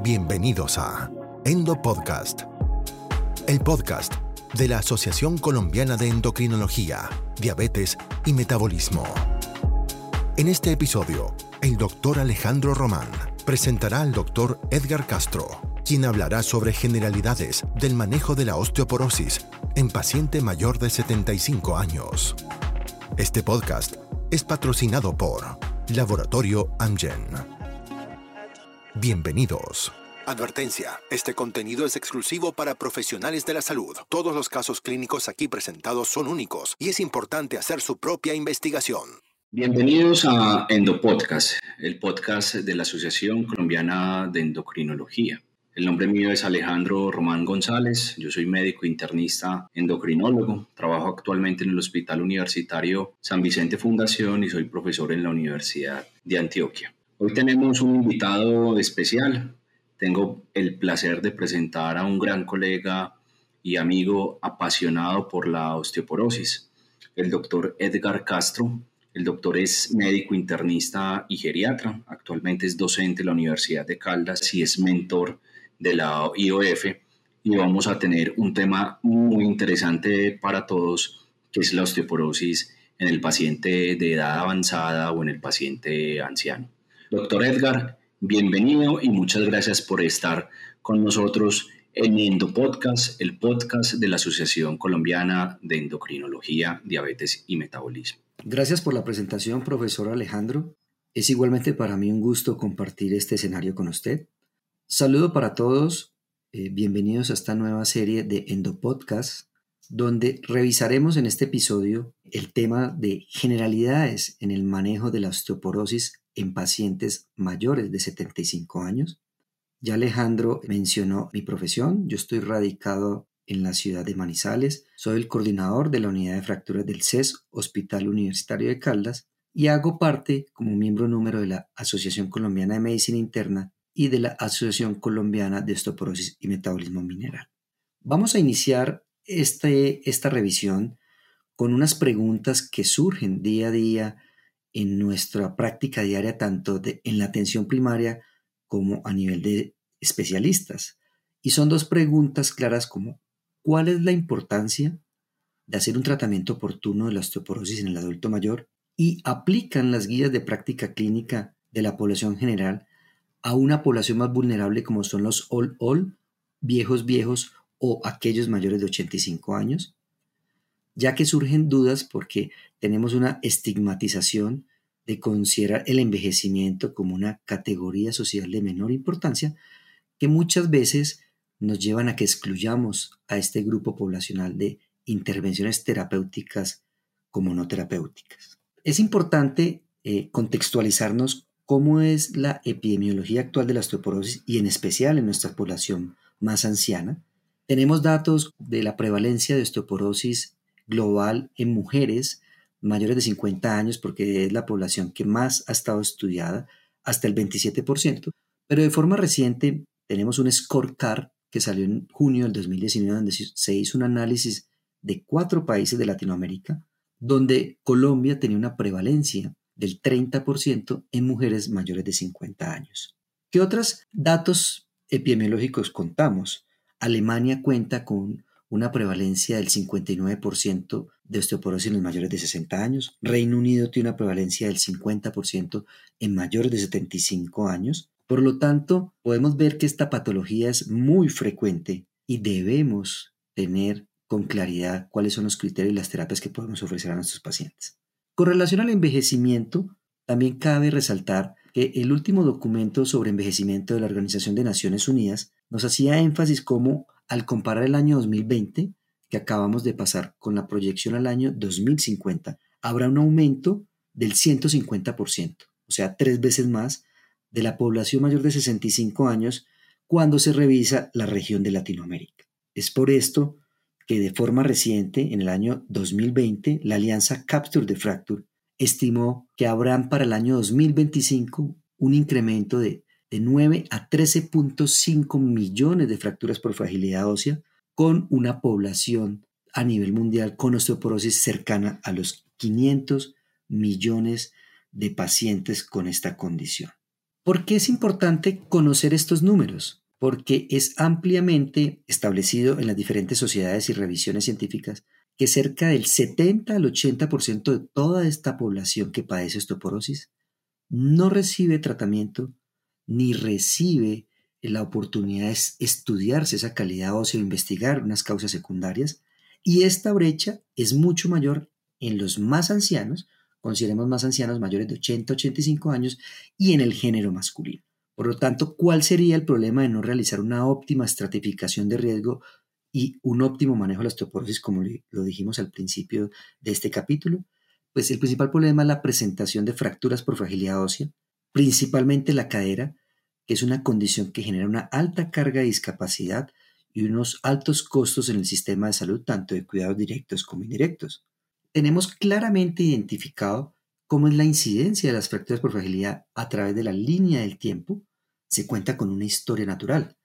Bienvenidos a Endo Podcast, el podcast de la Asociación Colombiana de Endocrinología, Diabetes y Metabolismo. En este episodio, el doctor Alejandro Román presentará al doctor Edgar Castro, quien hablará sobre generalidades del manejo de la osteoporosis en paciente mayor de 75 años. Este podcast es patrocinado por Laboratorio Amgen. Bienvenidos. Advertencia, este contenido es exclusivo para profesionales de la salud. Todos los casos clínicos aquí presentados son únicos y es importante hacer su propia investigación. Bienvenidos a Endopodcast, el podcast de la Asociación Colombiana de Endocrinología. El nombre mío es Alejandro Román González, yo soy médico internista endocrinólogo, trabajo actualmente en el Hospital Universitario San Vicente Fundación y soy profesor en la Universidad de Antioquia. Hoy tenemos un invitado especial. Tengo el placer de presentar a un gran colega y amigo apasionado por la osteoporosis, el doctor Edgar Castro. El doctor es médico internista y geriatra. Actualmente es docente de la Universidad de Caldas y es mentor de la IOF. Y vamos a tener un tema muy interesante para todos, que es la osteoporosis en el paciente de edad avanzada o en el paciente anciano. Doctor Edgar, bienvenido y muchas gracias por estar con nosotros en Endo Podcast, el podcast de la Asociación Colombiana de Endocrinología, Diabetes y Metabolismo. Gracias por la presentación, profesor Alejandro. Es igualmente para mí un gusto compartir este escenario con usted. Saludo para todos, eh, bienvenidos a esta nueva serie de Endo Podcast, donde revisaremos en este episodio el tema de generalidades en el manejo de la osteoporosis en pacientes mayores de 75 años. Ya Alejandro mencionó mi profesión. Yo estoy radicado en la ciudad de Manizales. Soy el coordinador de la unidad de fracturas del CES, Hospital Universitario de Caldas, y hago parte como miembro número de la Asociación Colombiana de Medicina Interna y de la Asociación Colombiana de Osteoporosis y Metabolismo Mineral. Vamos a iniciar este, esta revisión con unas preguntas que surgen día a día en nuestra práctica diaria, tanto en la atención primaria como a nivel de especialistas. Y son dos preguntas claras como ¿cuál es la importancia de hacer un tratamiento oportuno de la osteoporosis en el adulto mayor? Y aplican las guías de práctica clínica de la población general a una población más vulnerable como son los all-all, viejos viejos o aquellos mayores de 85 años ya que surgen dudas porque tenemos una estigmatización de considerar el envejecimiento como una categoría social de menor importancia que muchas veces nos llevan a que excluyamos a este grupo poblacional de intervenciones terapéuticas como no terapéuticas. Es importante eh, contextualizarnos cómo es la epidemiología actual de la osteoporosis y en especial en nuestra población más anciana. Tenemos datos de la prevalencia de osteoporosis global en mujeres mayores de 50 años, porque es la población que más ha estado estudiada, hasta el 27%, pero de forma reciente tenemos un scorecard que salió en junio del 2019, donde se hizo un análisis de cuatro países de Latinoamérica, donde Colombia tenía una prevalencia del 30% en mujeres mayores de 50 años. ¿Qué otros datos epidemiológicos contamos? Alemania cuenta con una prevalencia del 59% de osteoporosis en los mayores de 60 años. Reino Unido tiene una prevalencia del 50% en mayores de 75 años. Por lo tanto, podemos ver que esta patología es muy frecuente y debemos tener con claridad cuáles son los criterios y las terapias que podemos ofrecer a nuestros pacientes. Con relación al envejecimiento, también cabe resaltar que el último documento sobre envejecimiento de la Organización de Naciones Unidas nos hacía énfasis como al comparar el año 2020, que acabamos de pasar, con la proyección al año 2050, habrá un aumento del 150%, o sea, tres veces más de la población mayor de 65 años cuando se revisa la región de Latinoamérica. Es por esto que de forma reciente, en el año 2020, la alianza Capture the Fracture estimó que habrán para el año 2025 un incremento de de 9 a 13.5 millones de fracturas por fragilidad ósea, con una población a nivel mundial con osteoporosis cercana a los 500 millones de pacientes con esta condición. ¿Por qué es importante conocer estos números? Porque es ampliamente establecido en las diferentes sociedades y revisiones científicas que cerca del 70 al 80% de toda esta población que padece osteoporosis no recibe tratamiento ni recibe la oportunidad de estudiarse esa calidad ósea o investigar unas causas secundarias. Y esta brecha es mucho mayor en los más ancianos, consideremos más ancianos mayores de 80, 85 años, y en el género masculino. Por lo tanto, ¿cuál sería el problema de no realizar una óptima estratificación de riesgo y un óptimo manejo de la osteoporosis, como lo dijimos al principio de este capítulo? Pues el principal problema es la presentación de fracturas por fragilidad ósea, principalmente la cadera, que es una condición que genera una alta carga de discapacidad y unos altos costos en el sistema de salud, tanto de cuidados directos como indirectos tenemos claramente identificado cómo es la incidencia de las fracturas por fragilidad a través de la línea del tiempo, se cuenta con una historia natural.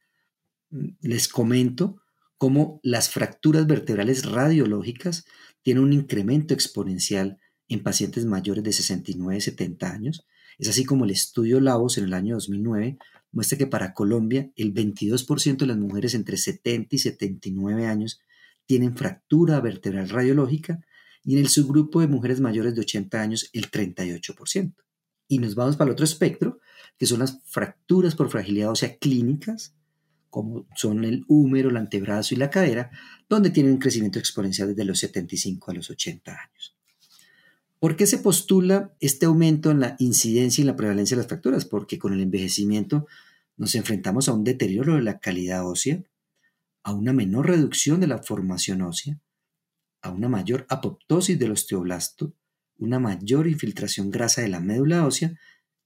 Mm, les comento cómo las fracturas vertebrales radiológicas tienen un incremento exponencial en pacientes mayores de 69-70 años. Es así como el estudio Lavos en el año 2009 muestra que para Colombia el 22% de las mujeres entre 70 y 79 años tienen fractura vertebral radiológica y en el subgrupo de mujeres mayores de 80 años el 38%. Y nos vamos para el otro espectro, que son las fracturas por fragilidad ósea clínicas, como son el húmero, el antebrazo y la cadera, donde tienen un crecimiento exponencial desde los 75 a los 80 años. ¿Por qué se postula este aumento en la incidencia y la prevalencia de las fracturas? Porque con el envejecimiento nos enfrentamos a un deterioro de la calidad ósea, a una menor reducción de la formación ósea, a una mayor apoptosis del osteoblasto, una mayor infiltración grasa de la médula ósea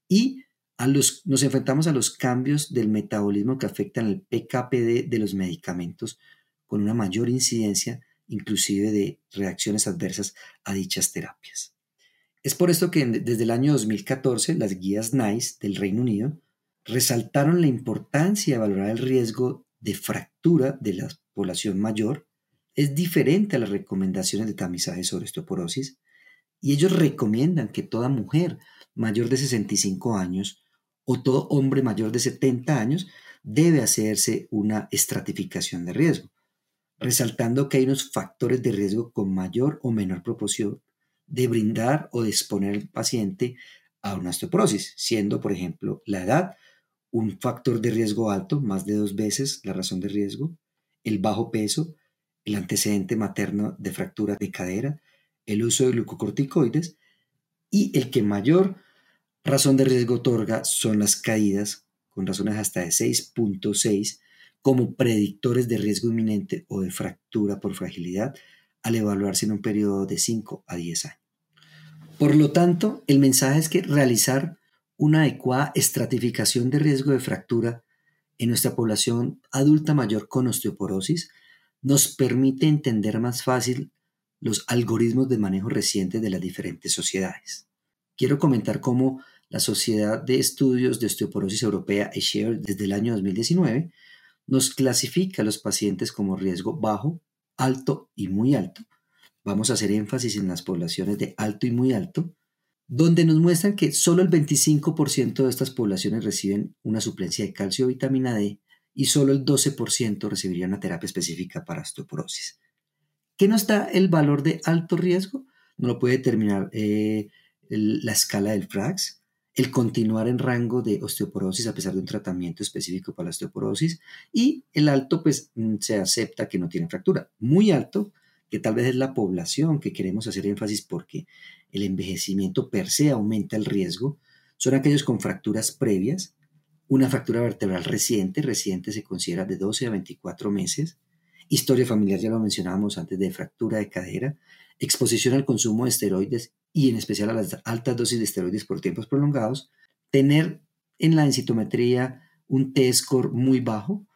y a los, nos enfrentamos a los cambios del metabolismo que afectan el PKPD de los medicamentos con una mayor incidencia inclusive de reacciones adversas a dichas terapias. Es por esto que desde el año 2014 las guías NICE del Reino Unido resaltaron la importancia de valorar el riesgo de fractura de la población mayor. Es diferente a las recomendaciones de tamizaje sobre osteoporosis y ellos recomiendan que toda mujer mayor de 65 años o todo hombre mayor de 70 años debe hacerse una estratificación de riesgo, resaltando que hay unos factores de riesgo con mayor o menor proporción de brindar o de exponer al paciente a una osteoporosis, siendo, por ejemplo, la edad un factor de riesgo alto, más de dos veces la razón de riesgo, el bajo peso, el antecedente materno de fractura de cadera, el uso de glucocorticoides y el que mayor razón de riesgo otorga son las caídas, con razones hasta de 6.6, como predictores de riesgo inminente o de fractura por fragilidad al evaluarse en un periodo de 5 a 10 años. Por lo tanto, el mensaje es que realizar una adecuada estratificación de riesgo de fractura en nuestra población adulta mayor con osteoporosis nos permite entender más fácil los algoritmos de manejo recientes de las diferentes sociedades. Quiero comentar cómo la Sociedad de Estudios de Osteoporosis Europea, ESHARE, desde el año 2019, nos clasifica a los pacientes como riesgo bajo, alto y muy alto. Vamos a hacer énfasis en las poblaciones de alto y muy alto, donde nos muestran que solo el 25% de estas poblaciones reciben una suplencia de calcio o vitamina D y solo el 12% recibiría una terapia específica para osteoporosis. ¿Qué nos da el valor de alto riesgo? No lo puede determinar eh, la escala del FRAX, el continuar en rango de osteoporosis a pesar de un tratamiento específico para la osteoporosis y el alto pues mm, se acepta que no tiene fractura. Muy alto, que tal vez es la población que queremos hacer énfasis porque el envejecimiento per se aumenta el riesgo, son aquellos con fracturas previas una fractura vertebral reciente, reciente se considera de 12 a 24 meses, historia familiar, ya lo mencionábamos antes, de fractura de cadera, exposición al consumo de esteroides y en especial a las altas dosis de esteroides por tiempos prolongados, tener en la densitometría un T-score muy bajo,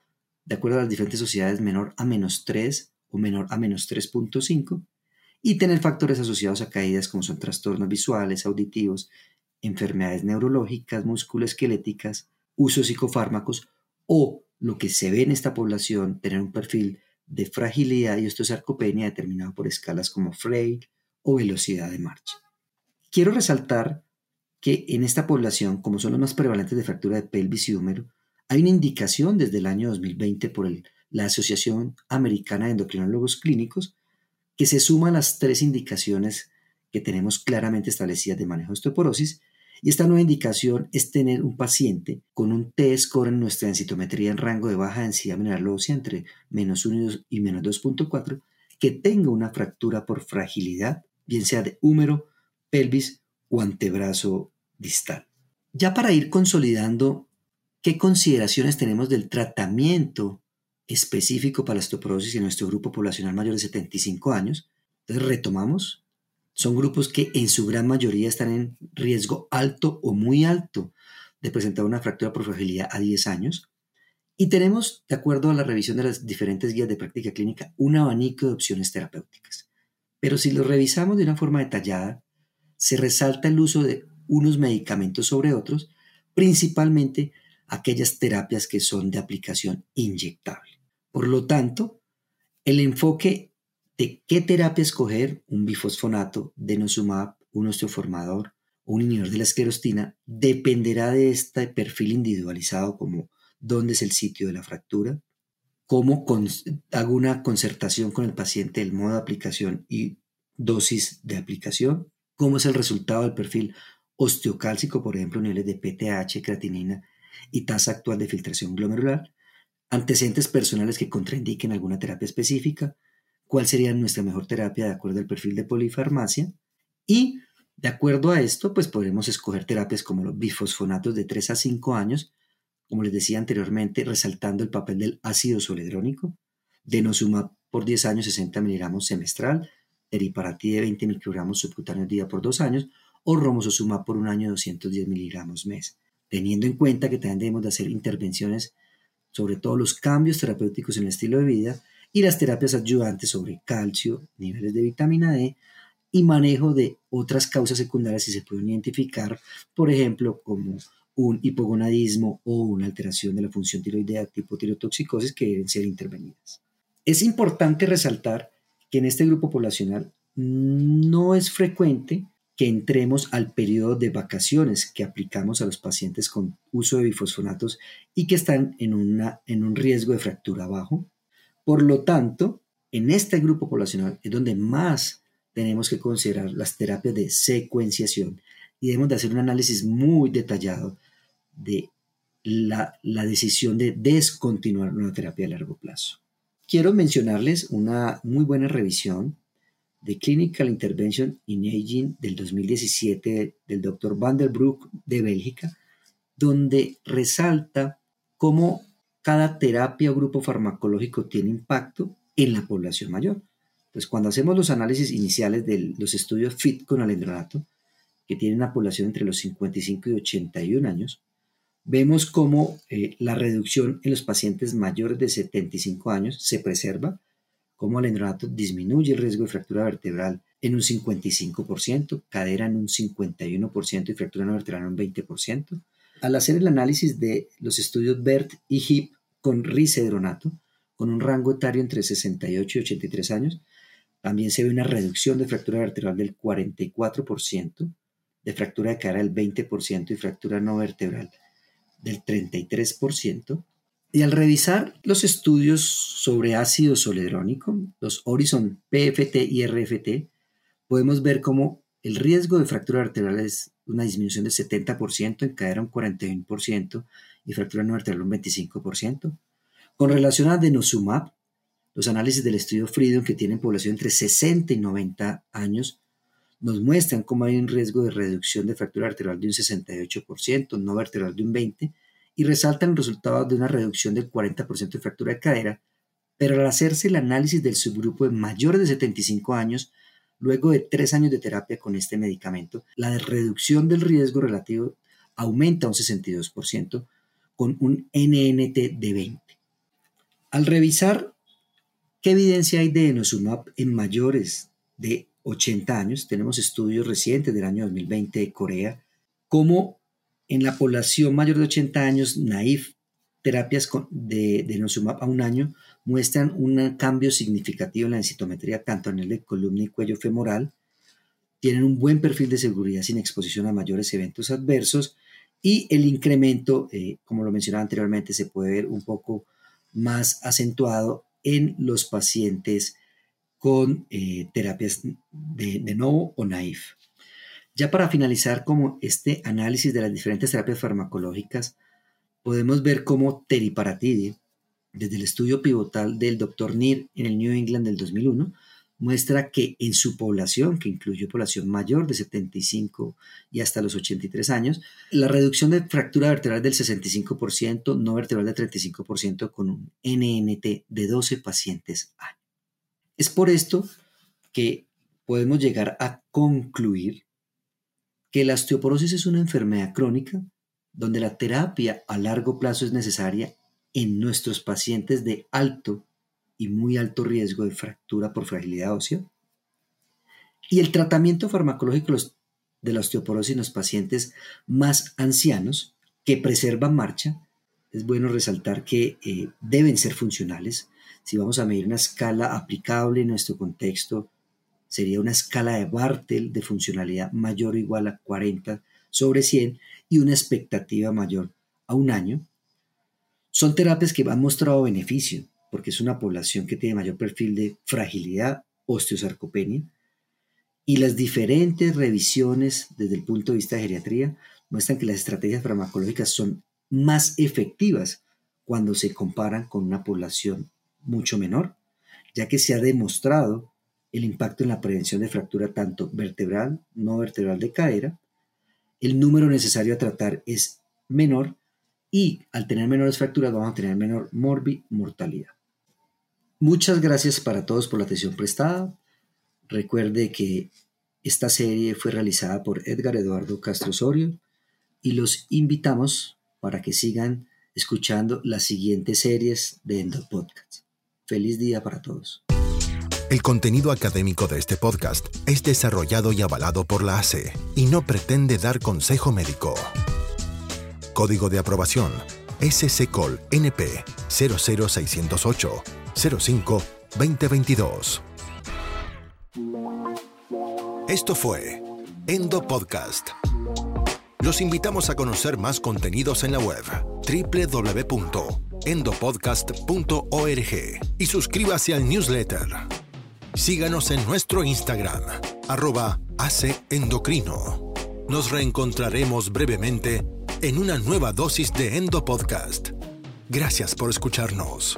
de acuerdo a las diferentes sociedades, menor a menos 3 o menor a menos 3.5, y tener factores asociados a caídas como son trastornos visuales, auditivos, enfermedades neurológicas, musculoesqueléticas, uso psicofármacos o lo que se ve en esta población, tener un perfil de fragilidad y osteosarcopenia determinado por escalas como Frail o velocidad de marcha. Quiero resaltar que en esta población, como son los más prevalentes de fractura de pelvis y húmero, hay una indicación desde el año 2020 por la Asociación Americana de Endocrinólogos Clínicos que se suma a las tres indicaciones que tenemos claramente establecidas de manejo de osteoporosis. Y esta nueva indicación es tener un paciente con un T-score en nuestra densitometría en rango de baja densidad mineral ósea entre menos 1 y menos 2.4 que tenga una fractura por fragilidad, bien sea de húmero, pelvis o antebrazo distal. Ya para ir consolidando qué consideraciones tenemos del tratamiento específico para la osteoporosis en nuestro grupo poblacional mayor de 75 años, entonces retomamos son grupos que en su gran mayoría están en riesgo alto o muy alto de presentar una fractura por fragilidad a 10 años. Y tenemos, de acuerdo a la revisión de las diferentes guías de práctica clínica, un abanico de opciones terapéuticas. Pero si lo revisamos de una forma detallada, se resalta el uso de unos medicamentos sobre otros, principalmente aquellas terapias que son de aplicación inyectable. Por lo tanto, el enfoque de qué terapia escoger, un bifosfonato, denosumab, un osteoformador un inhibidor de la esclerostina, dependerá de este perfil individualizado como dónde es el sitio de la fractura, cómo hago una concertación con el paciente, el modo de aplicación y dosis de aplicación, cómo es el resultado del perfil osteocálcico, por ejemplo, niveles de PTH, creatinina y tasa actual de filtración glomerular, antecedentes personales que contraindiquen alguna terapia específica, cuál sería nuestra mejor terapia de acuerdo al perfil de polifarmacia y de acuerdo a esto, pues podremos escoger terapias como los bifosfonatos de 3 a 5 años, como les decía anteriormente, resaltando el papel del ácido soledrónico, denosumab por 10 años 60 miligramos semestral, eriparati de 20 microgramos subcutáneos día por 2 años, o romosozumab por un año 210 miligramos mes, teniendo en cuenta que también debemos de hacer intervenciones sobre todos los cambios terapéuticos en el estilo de vida y las terapias ayudantes sobre calcio, niveles de vitamina D y manejo de otras causas secundarias si se pueden identificar, por ejemplo, como un hipogonadismo o una alteración de la función tiroidea tipo tirotoxicosis que deben ser intervenidas. Es importante resaltar que en este grupo poblacional no es frecuente que entremos al periodo de vacaciones que aplicamos a los pacientes con uso de bifosfonatos y que están en, una, en un riesgo de fractura bajo por lo tanto, en este grupo poblacional es donde más tenemos que considerar las terapias de secuenciación y debemos de hacer un análisis muy detallado de la, decisión de descontinuar una terapia a largo plazo. Quiero mencionarles una muy buena revisión de Clinical Intervention in Aging del 2017 del Dr. Van der Broek de Bélgica, donde resalta cómo cada terapia o grupo farmacológico tiene impacto en la población mayor. Pues cuando hacemos los análisis iniciales de los estudios FIT con alendronato, que tienen una población entre los 55 y 81 años, vemos cómo eh, la reducción en los pacientes mayores de 75 años se preserva, cómo alendronato disminuye el riesgo de fractura vertebral en un 55%, cadera en un 51% y fractura no vertebral en un 20%, al hacer el análisis de los estudios BERT y HIP con risedronato, con un rango etario entre 68 y 83 años, también se ve una reducción de fractura vertebral del 44%, de fractura de cara del 20% y fractura no vertebral del 33%. Y al revisar los estudios sobre ácido soledrónico, los Horizon PFT y RFT, podemos ver cómo el riesgo de fractura vertebral es una disminución del 70%, en cadera un 41% y fractura no vertebral un 25%. Con relación a denosumab, los análisis del estudio Freedom que tienen población entre 60 y 90 años nos muestran cómo hay un riesgo de reducción de fractura vertebral de un 68%, no vertebral de un 20%, y resaltan el resultado de una reducción del 40% de fractura de cadera, pero al hacerse el análisis del subgrupo de mayores de 75 años, Luego de tres años de terapia con este medicamento, la reducción del riesgo relativo aumenta un 62% con un NNT de 20. Al revisar qué evidencia hay de enosumab en mayores de 80 años, tenemos estudios recientes del año 2020 de Corea, como en la población mayor de 80 años, naif, terapias de, de a un año muestran un cambio significativo en la densitometría tanto en el de columna y cuello femoral, tienen un buen perfil de seguridad sin exposición a mayores eventos adversos y el incremento, eh, como lo mencionaba anteriormente, se puede ver un poco más acentuado en los pacientes con eh, terapias de, de nuevo o naif. Ya para finalizar como este análisis de las diferentes terapias farmacológicas, podemos ver cómo teriparatide, desde el estudio pivotal del Dr. Neer en el New England del 2001, muestra que en su población, que incluye población mayor de 75 y hasta los 83 años, la reducción de fractura vertebral del 65%, no vertebral del 35% con un NNT de 12 pacientes año. Es por esto que podemos llegar a concluir que la osteoporosis es una enfermedad crónica donde la terapia a largo plazo es necesaria en nuestros pacientes de alto y muy alto riesgo de fractura por fragilidad ósea. Y el tratamiento farmacológico de la osteoporosis en los pacientes más ancianos que preservan marcha, es bueno resaltar que eh, deben ser funcionales. Si vamos a medir una escala aplicable en nuestro contexto, sería una escala de Bartel de funcionalidad mayor o igual a 40 sobre 100 y una expectativa mayor a un año. Son terapias que han mostrado beneficio, porque es una población que tiene mayor perfil de fragilidad, osteosarcopenia, y las diferentes revisiones desde el punto de vista de geriatría muestran que las estrategias farmacológicas son más efectivas cuando se comparan con una población mucho menor, ya que se ha demostrado el impacto en la prevención de fractura tanto vertebral, no vertebral de cadera, el número necesario a tratar es menor y al tener menores fracturas vamos a tener menor morbi mortalidad. Muchas gracias para todos por la atención prestada. Recuerde que esta serie fue realizada por Edgar Eduardo Castro Osorio y los invitamos para que sigan escuchando las siguientes series de Endo Podcast. Feliz día para todos. El contenido académico de este podcast es desarrollado y avalado por la ACE y no pretende dar consejo médico. Código de aprobación SCCOL NP 00608 05 2022. Esto fue Endo Podcast. Los invitamos a conocer más contenidos en la web www.endopodcast.org y suscríbase al newsletter. Síganos en nuestro Instagram, arroba Endocrino. Nos reencontraremos brevemente en una nueva dosis de Endo Podcast. Gracias por escucharnos.